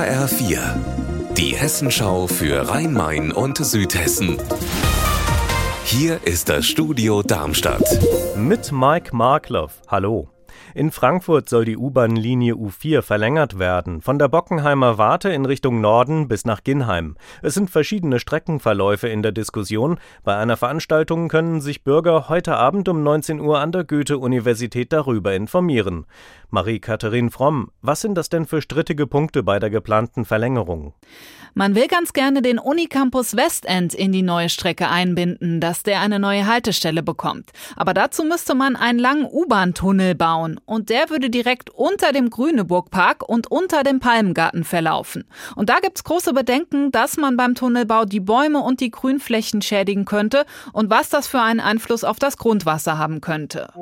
HR4, die Hessenschau für Rhein-Main und Südhessen. Hier ist das Studio Darmstadt. Mit Mike Markloff. Hallo. In Frankfurt soll die U-Bahn-Linie U4 verlängert werden, von der Bockenheimer Warte in Richtung Norden bis nach Ginnheim. Es sind verschiedene Streckenverläufe in der Diskussion. Bei einer Veranstaltung können sich Bürger heute Abend um 19 Uhr an der Goethe-Universität darüber informieren. Marie-Katharin Fromm, was sind das denn für strittige Punkte bei der geplanten Verlängerung? Man will ganz gerne den Unicampus Westend in die neue Strecke einbinden, dass der eine neue Haltestelle bekommt. Aber dazu müsste man einen langen U-Bahn-Tunnel bauen und der würde direkt unter dem Grüneburg-Park und unter dem Palmgarten verlaufen. Und da gibt's große Bedenken, dass man beim Tunnelbau die Bäume und die Grünflächen schädigen könnte und was das für einen Einfluss auf das Grundwasser haben könnte.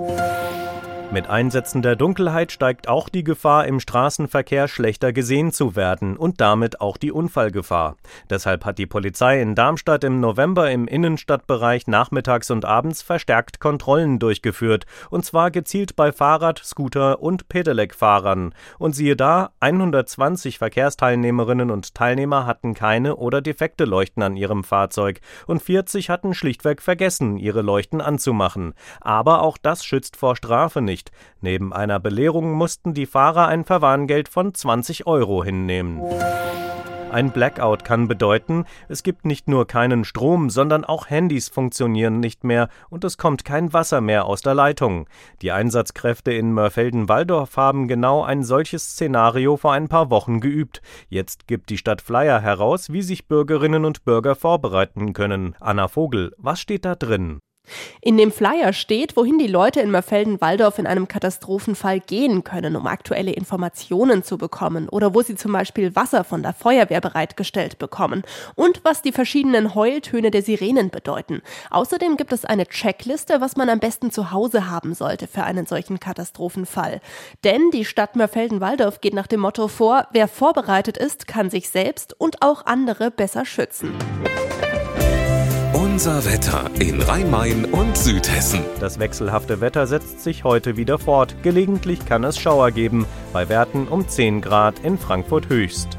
Mit Einsätzen der Dunkelheit steigt auch die Gefahr, im Straßenverkehr schlechter gesehen zu werden und damit auch die Unfallgefahr. Deshalb hat die Polizei in Darmstadt im November im Innenstadtbereich nachmittags und abends verstärkt Kontrollen durchgeführt, und zwar gezielt bei Fahrrad-, Scooter- und Pedelec-Fahrern. Und siehe da, 120 Verkehrsteilnehmerinnen und Teilnehmer hatten keine oder defekte Leuchten an ihrem Fahrzeug und 40 hatten schlichtweg vergessen, ihre Leuchten anzumachen. Aber auch das schützt vor Strafe nicht nicht. Neben einer Belehrung mussten die Fahrer ein Verwarngeld von 20 Euro hinnehmen. Ein Blackout kann bedeuten, es gibt nicht nur keinen Strom, sondern auch Handys funktionieren nicht mehr und es kommt kein Wasser mehr aus der Leitung. Die Einsatzkräfte in Mörfelden-Walldorf haben genau ein solches Szenario vor ein paar Wochen geübt. Jetzt gibt die Stadt Flyer heraus, wie sich Bürgerinnen und Bürger vorbereiten können. Anna Vogel, was steht da drin? In dem Flyer steht, wohin die Leute in Mörfelden-Walldorf in einem Katastrophenfall gehen können, um aktuelle Informationen zu bekommen oder wo sie zum Beispiel Wasser von der Feuerwehr bereitgestellt bekommen und was die verschiedenen Heultöne der Sirenen bedeuten. Außerdem gibt es eine Checkliste, was man am besten zu Hause haben sollte für einen solchen Katastrophenfall. Denn die Stadt Mörfelden-Walldorf geht nach dem Motto vor, wer vorbereitet ist, kann sich selbst und auch andere besser schützen. Unser Wetter in Rhein-Main und Südhessen. Das wechselhafte Wetter setzt sich heute wieder fort. Gelegentlich kann es Schauer geben, bei Werten um 10 Grad in Frankfurt höchst.